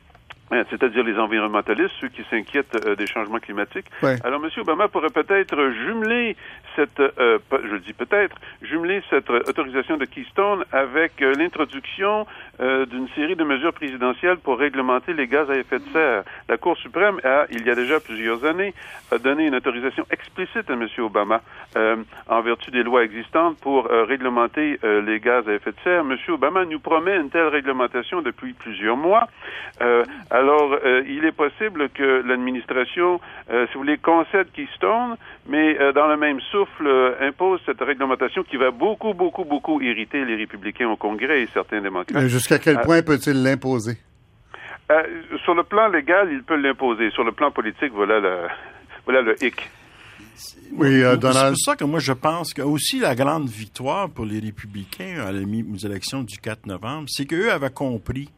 c'est-à-dire les environnementalistes, ceux qui s'inquiètent euh, des changements climatiques. Alors, M. Obama pourrait peut-être jumeler cette, euh, je dis peut-être, jumeler cette autorisation de Keystone avec euh, l'introduction d'une série de mesures présidentielles pour réglementer les gaz à effet de serre. La Cour suprême a, il y a déjà plusieurs années, a donné une autorisation explicite à M. Obama en vertu des lois existantes pour réglementer les gaz à effet de serre. M. Obama nous promet une telle réglementation depuis plusieurs mois. Alors, euh, il est possible que l'administration, euh, si vous voulez, concède Keystone, mais euh, dans le même souffle impose cette réglementation qui va beaucoup, beaucoup, beaucoup irriter les républicains au Congrès et certains démocrates. Jusqu'à quel point peut-il l'imposer? sur le plan légal, il peut l'imposer. Sur le plan politique, voilà le, voilà le hic. Oui, Donald. C'est pour ça que moi, je pense que aussi la grande victoire pour les républicains à aux élections du 4 novembre, c'est qu'eux avaient compris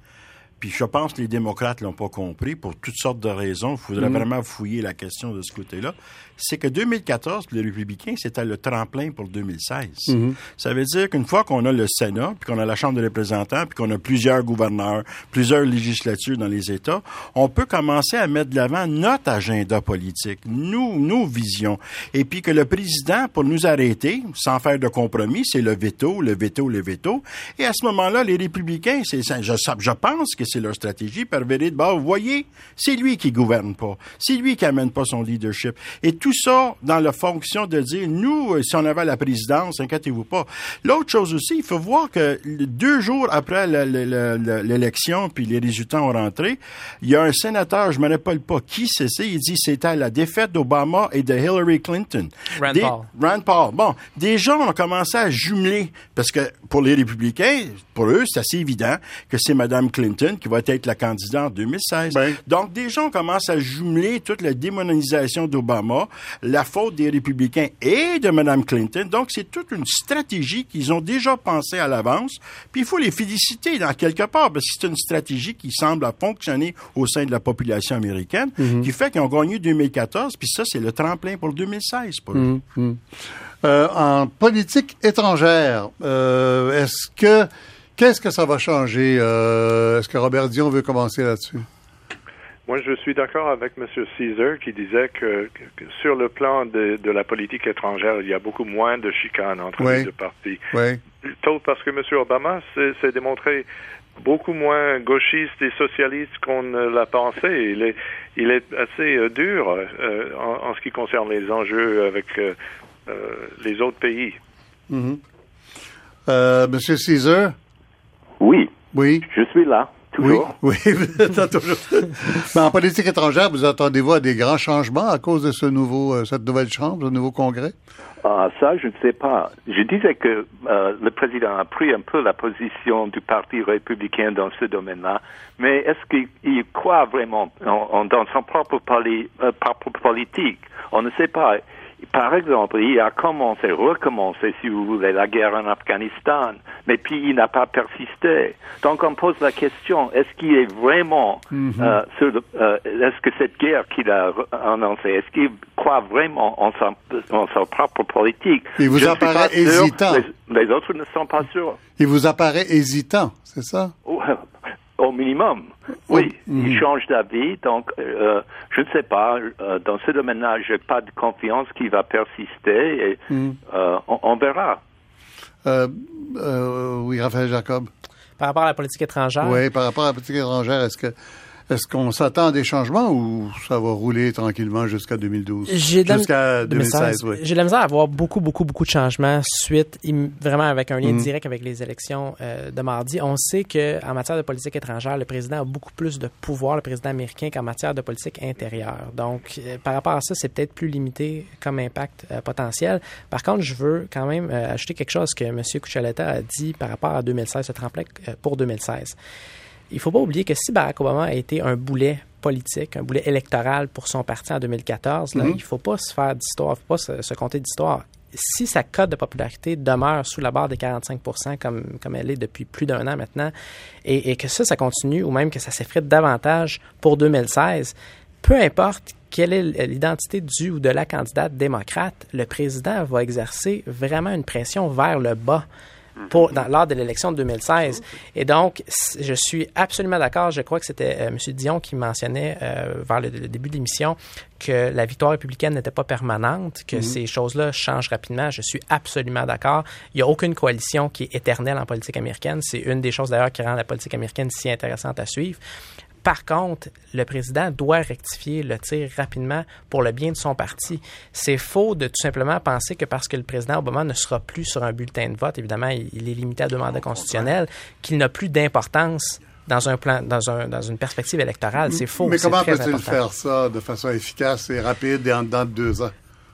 puis je pense que les démocrates l'ont pas compris pour toutes sortes de raisons. Il faudrait mm. vraiment fouiller la question de ce côté-là. C'est que 2014, les républicains, c'était le tremplin pour 2016. Mm-hmm. Ça veut dire qu'une fois qu'on a le Sénat, puis qu'on a la Chambre des représentants, puis qu'on a plusieurs gouverneurs, plusieurs législatures dans les États, on peut commencer à mettre de l'avant notre agenda politique, nous, nos visions. Et puis que le président, pour nous arrêter, sans faire de compromis, c'est le veto, le veto, le veto. Et à ce moment-là, les républicains, c'est, je, je pense que c'est leur stratégie par de bah, vous voyez, c'est lui qui gouverne pas. C'est lui qui amène pas son leadership. Et tout ça dans la fonction de dire, nous, euh, si on avait la présidence, inquiétez-vous pas. L'autre chose aussi, il faut voir que deux jours après l'élection, puis les résultats ont rentré, il y a un sénateur, je me rappelle pas qui c'est, il dit c'était la défaite d'Obama et de Hillary Clinton. Rand Paul. Rand Paul. Bon, des gens ont commencé à jumeler, parce que pour les républicains, pour eux, c'est assez évident que c'est Mme Clinton qui va être la candidate en 2016. Ben. Donc, des gens commencent à jumeler toute la démonisation d'Obama, la faute des républicains et de Mme Clinton. Donc, c'est toute une stratégie qu'ils ont déjà pensée à l'avance. Puis, il faut les féliciter dans quelque part, parce que c'est une stratégie qui semble fonctionner au sein de la population américaine, mhm. qui fait qu'ils ont gagné 2014, puis ça, c'est le tremplin pour 2016 pour eux. Mhm, mhm. Euh, en politique étrangère, euh, est-ce que Qu'est-ce que ça va changer? Euh, est-ce que Robert Dion veut commencer là-dessus? Moi, je suis d'accord avec M. Caesar qui disait que, sur le plan de, la politique étrangère, il y a beaucoup moins de chicanes entre les deux partis. Oui. Plutôt parce que M. Obama s'est démontré beaucoup moins gauchiste et socialiste qu'on ne l'a pensé. Il est, il est assez euh, dur euh, en, ce qui concerne les enjeux avec les autres pays. Mm Monsieur Caesar? Oui. Oui. Je suis là. Toujours. Oui, oui toujours. Mais en politique étrangère, vous attendez-vous à des grands changements à cause de ce nouveau, euh, cette nouvelle chambre, ce nouveau congrès? Ah, ça, je ne sais pas. Je disais que euh, le président a pris un peu la position du Parti républicain dans ce domaine-là, mais est-ce qu'il croit vraiment dans son propre, euh, propre politique? On ne sait pas. Par exemple, il a commencé, recommencé, si vous voulez, la guerre en Afghanistan, mais puis il n'a pas persisté. Donc on pose la question, est-ce qu'il est vraiment mhm. euh, euh, est-ce que cette guerre qu'il a annoncée, est-ce qu'il croit vraiment en sa, propre politique? Il vous apparaît hésitant. Les, autres ne sont pas sûrs. Il vous apparaît hésitant, c'est ça? Au minimum. Oui, il mhm. change d'avis. Donc, euh, je ne sais pas. Euh, dans ce domaine-là, je n'ai pas de confiance qu'il va persister. Et, mhm. euh, on, verra. oui, Raphaël Jacob. Par rapport à la politique étrangère? Oui, par rapport à la politique étrangère, est-ce que est-ce qu'on s'attend à des changements ou ça va rouler tranquillement jusqu'à 2012? Jusqu'à 2016, oui. J'ai la misère à avoir beaucoup, beaucoup, beaucoup de changements suite, vraiment avec un lien mm. direct avec les élections euh, de mardi. On sait qu'en matière de politique étrangère, le président a beaucoup plus de pouvoir, le président américain, qu'en matière de politique intérieure. Donc, euh, par rapport à ça, c'est peut-être plus limité comme impact euh, potentiel. Par contre, je veux quand même ajouter quelque chose que M. Kuchaleta a dit par rapport à 2016, ce tremplin pour 2016 il faut pas oublier que si Barack Obama a été un boulet politique, un boulet électoral pour son parti en 2014, là, mm-hmm. il faut pas se faire d'histoire, il faut pas se, compter d'histoire. Si sa cote de popularité demeure sous la barre des 45 comme, comme elle est depuis plus d'un an maintenant, et, que ça, ça continue, ou même que ça s'effrite davantage pour 2016, peu importe quelle est l'identité du ou de la candidate démocrate, le président va exercer vraiment une pression vers le bas pour, dans, lors de l'élection de 2016. Et donc, je suis absolument d'accord. Je crois que c'était euh, M. Dion qui mentionnait euh, vers le, début de l'émission que la victoire républicaine n'était pas permanente, que mhm. ces choses-là changent rapidement. Je suis absolument d'accord. Il n'y a aucune coalition qui est éternelle en politique américaine. C'est une des choses d'ailleurs qui rend la politique américaine si intéressante à suivre. Par contre, le président doit rectifier le tir rapidement pour le bien de son parti. C'est faux de tout simplement penser que parce que le président Obama ne sera plus sur un bulletin de vote, évidemment, il est limité à deux mandats constitutionnels, qu'il n'a plus d'importance dans un plan, dans, un, dans une perspective électorale. C'est faux. Mais comment peut-il faire ça de façon efficace et rapide et en dedans de deux ans?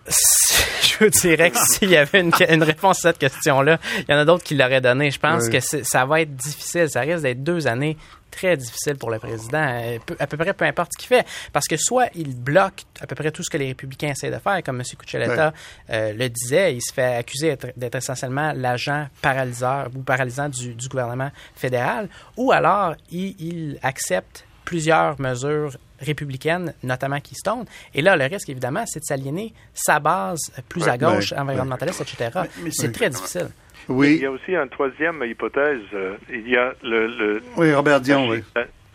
Je vous dirais que s'il y avait une, réponse à cette question-là, il y en a d'autres qui l'auraient donné. Je pense que ça va être difficile. Ça risque d'être deux années très difficile pour le président, euh, à peu près peu importe ce qu'il fait. Parce que soit il bloque à peu près tout ce que les républicains essaient de faire, comme M. Cuccioletta euh, le disait, il se fait accuser d'être essentiellement l'agent paralyseur ou paralysant du, gouvernement fédéral, ou alors il, accepte plusieurs mesures républicaines, notamment Keystone. Et là, le risque, évidemment, c'est de s'aliéner sa base plus à gauche, environnementaliste, etc. C'est très difficile. Oui. Il y a aussi une troisième hypothèse. Euh, il y a le, le oui, Robert Dion, oui.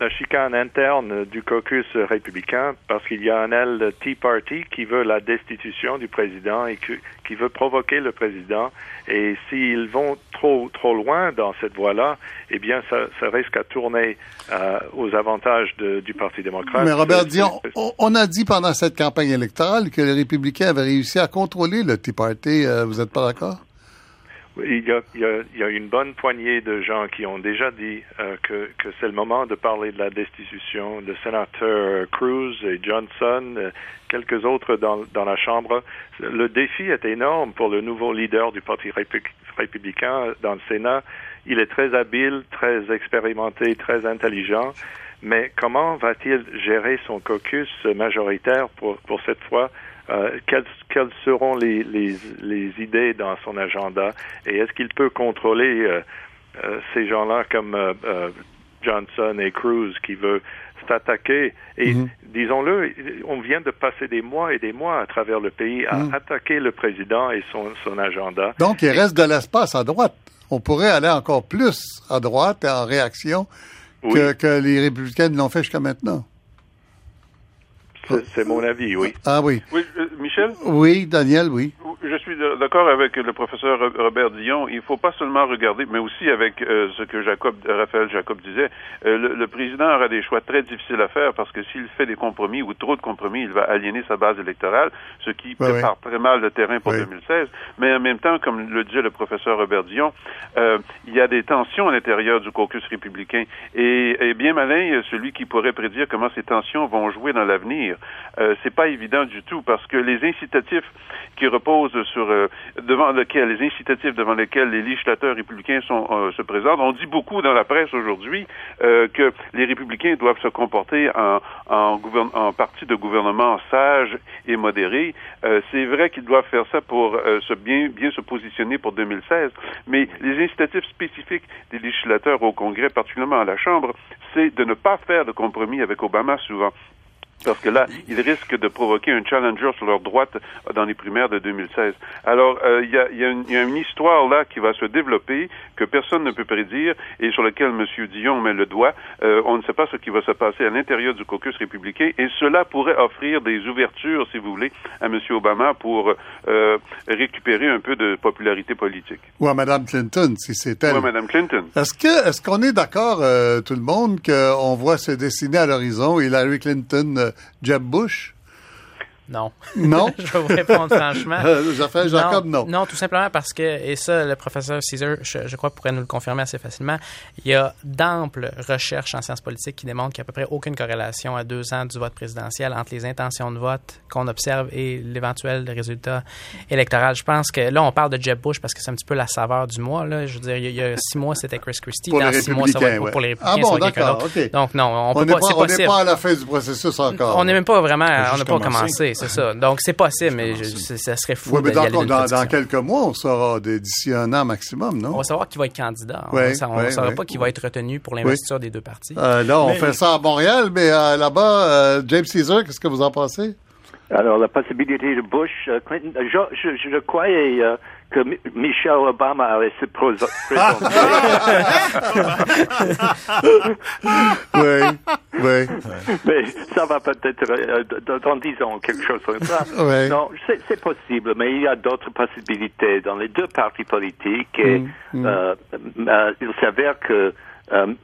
La, chicane interne du caucus républicain parce qu'il y a un aile Tea Party qui veut la destitution du président et qui veut provoquer le président. Et s'ils vont trop trop loin dans cette voie-là, eh bien, ça, ça risque à tourner euh, aux avantages de, du Parti démocrate. Mais Robert Dion, on, a dit pendant cette campagne électorale que les républicains avaient réussi à contrôler le Tea Party. Euh, vous n'êtes pas d'accord? Il y, a, il, y a, il y, a, une bonne poignée de gens qui ont déjà dit euh, que, que c'est le moment de parler de la destitution. Le sénateur Cruz et Johnson, euh, quelques autres dans, dans, la Chambre. Le défi est énorme pour le nouveau leader du Parti républicain dans le Sénat. Il est très habile, très expérimenté, très intelligent. Mais comment va-t-il gérer son caucus majoritaire pour, pour cette fois? Euh, quelles, quelles, seront les, les, les, idées dans son agenda? Et est-ce qu'il peut contrôler euh, euh, ces gens-là comme Johnson et Cruz qui veut s'attaquer? Et mhm. disons-le, on vient de passer des mois et des mois à travers le pays à mhm. attaquer le président et son, son agenda. Donc il reste de l'espace à droite. On pourrait aller encore plus à droite en réaction que, que les républicains l'ont fait jusqu'à maintenant. C'est mon avis, oui. Ah oui. Oui, euh, Michel? Oui, Daniel, oui. Je suis d'accord avec le professeur Robert Dion. Il ne faut pas seulement regarder, mais aussi avec euh, ce que Jacob, Raphaël Jacob disait. Euh, le, président aura des choix très difficiles à faire parce que s'il fait des compromis ou trop de compromis, il va aliéner sa base électorale, ce qui prépare très mal le terrain pour 2016. Mais en même temps, comme le disait le professeur Robert Dion, il y a des tensions à l'intérieur du caucus républicain. Et, et bien malin, celui qui pourrait prédire comment ces tensions vont jouer dans l'avenir. Euh, c'est pas évident du tout parce que les incitatifs qui reposent sur euh, devant lesquels les incitatifs devant lesquels les législateurs républicains euh, se présentent, on dit beaucoup dans la presse aujourd'hui euh, que les républicains doivent se comporter en en, en parti de gouvernement sage et modéré. c'est vrai qu'ils doivent faire ça pour bien bien se positionner pour 2016, mais les incitatifs spécifiques des législateurs au Congrès, particulièrement à la Chambre, c'est de ne pas faire de compromis avec Obama souvent parce que là, ils risquent de provoquer un challenger sur leur droite dans les primaires de 2016. Alors, euh, il y, a, y, a une histoire là qui va se développer que personne ne peut prédire et sur laquelle M. Dion met le doigt. Euh, on ne sait pas ce qui va se passer à l'intérieur du caucus républicain et cela pourrait offrir des ouvertures, si vous voulez, à M. Obama pour euh, récupérer un peu de popularité politique. Ou à Mme Clinton, si c'est elle. Ou à Mme Clinton. Est-ce que est-ce qu'on est d'accord, tout le monde, qu'on voit se dessiner à l'horizon Hillary Clinton Jeb Bush? Non. Non? je vais vous répondre franchement. Jacob, non, non. tout simplement parce que, et ça, le professeur Caesar, je, crois, pourrait nous le confirmer assez facilement, il y a d'amples recherches en sciences politiques qui démontrent qu'il n'y a à peu près aucune corrélation à deux ans du vote présidentiel entre les intentions de vote qu'on observe et l'éventuel résultat électoral. Je pense que là, on parle de Jeb Bush parce que c'est un petit peu la saveur du mois. Là. Je veux dire, il y a, six mois, c'était Chris Christie. Pour Dans six mois, ça va être pour les républicains. Ah bon, d'accord. Donc, non, on, peut pas, pas, on n'est pas à la fin du processus encore. On n'est même pas vraiment, on n'a pas commencé c'est ça. Donc, c'est possible, mais ça serait fou. Oui, mais dans, quelques mois, on saura d'ici un an maximum, non? On va savoir qui va être candidat. on ne saura pas qui va être retenu pour l'investiture des deux partis. Euh, là, on fait ça à Montréal, mais euh, là-bas, euh, James Caesar, qu'est-ce que vous en pensez? Alors, la possibilité de Bush, Clinton, je, je, croyais que Michelle Obama allait se présenter. oui, oui. Mais ça va peut-être euh, dans dix ans, quelque chose comme ça. Non, c'est possible, mais il y a d'autres possibilités dans les deux partis politiques. Et, mm, mm. Euh, euh, il s'avère que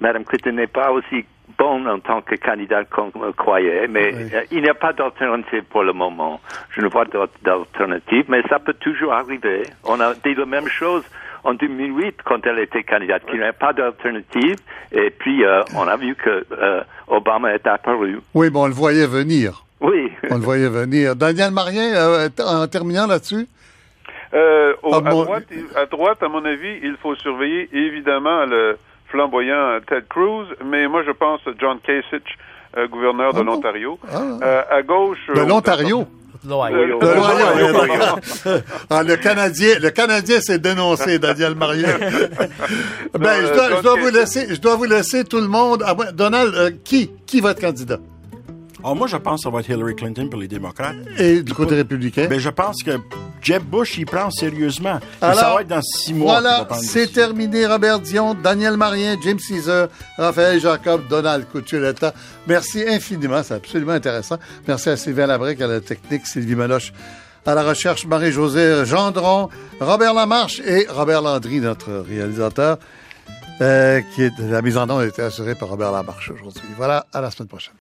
Mme Clinton n'est pas aussi bon en tant que candidat qu'on croyait, mais euh, il n'y a pas d'alternative pour le moment. Je ne vois d'alternative, mais ça peut toujours arriver. On a dit la même chose en 2008 quand elle était candidate, qu'il n'y avait pas d'alternative, et puis euh, on a vu que euh, Obama est apparu. Oui, bon, on le voyait venir. Oui. On le voyait venir. Daniel Marien, euh, en terminant là-dessus? Euh, ah, à, droite, à droite, à mon avis, il faut surveiller évidemment le flamboyant Ted Cruz, mais moi je pense John Kasich, euh, gouverneur de ah l'Ontario. Ah. à gauche. De l'Ontario? le Canadien, le Canadien s'est dénoncé, Daniel Marien. ben, je dois, vous laisser, je dois vous laisser tout le monde. Donald, qui, qui va être candidat? Oh, moi, je pense que ça va être Hillary Clinton pour les démocrates. Et du côté républicain? Ben, je pense que Jeb Bush, il prend sérieusement. Alors, ça va être dans six mois. Voilà, c'est terminé. Robert Dion, Daniel Marien, Jim Caesar, Raphaël Jacob, Donald Couturetta. Merci infiniment. C'est absolument intéressant. Merci à Sylvain Labrec, à la technique, Sylvie Meloche à la recherche Marie-Josée Gendron, Robert Lamarche et Robert Landry, notre réalisateur, euh, qui est la mise en onde a été assurée par Robert Lamarche aujourd'hui. Voilà, à la semaine prochaine.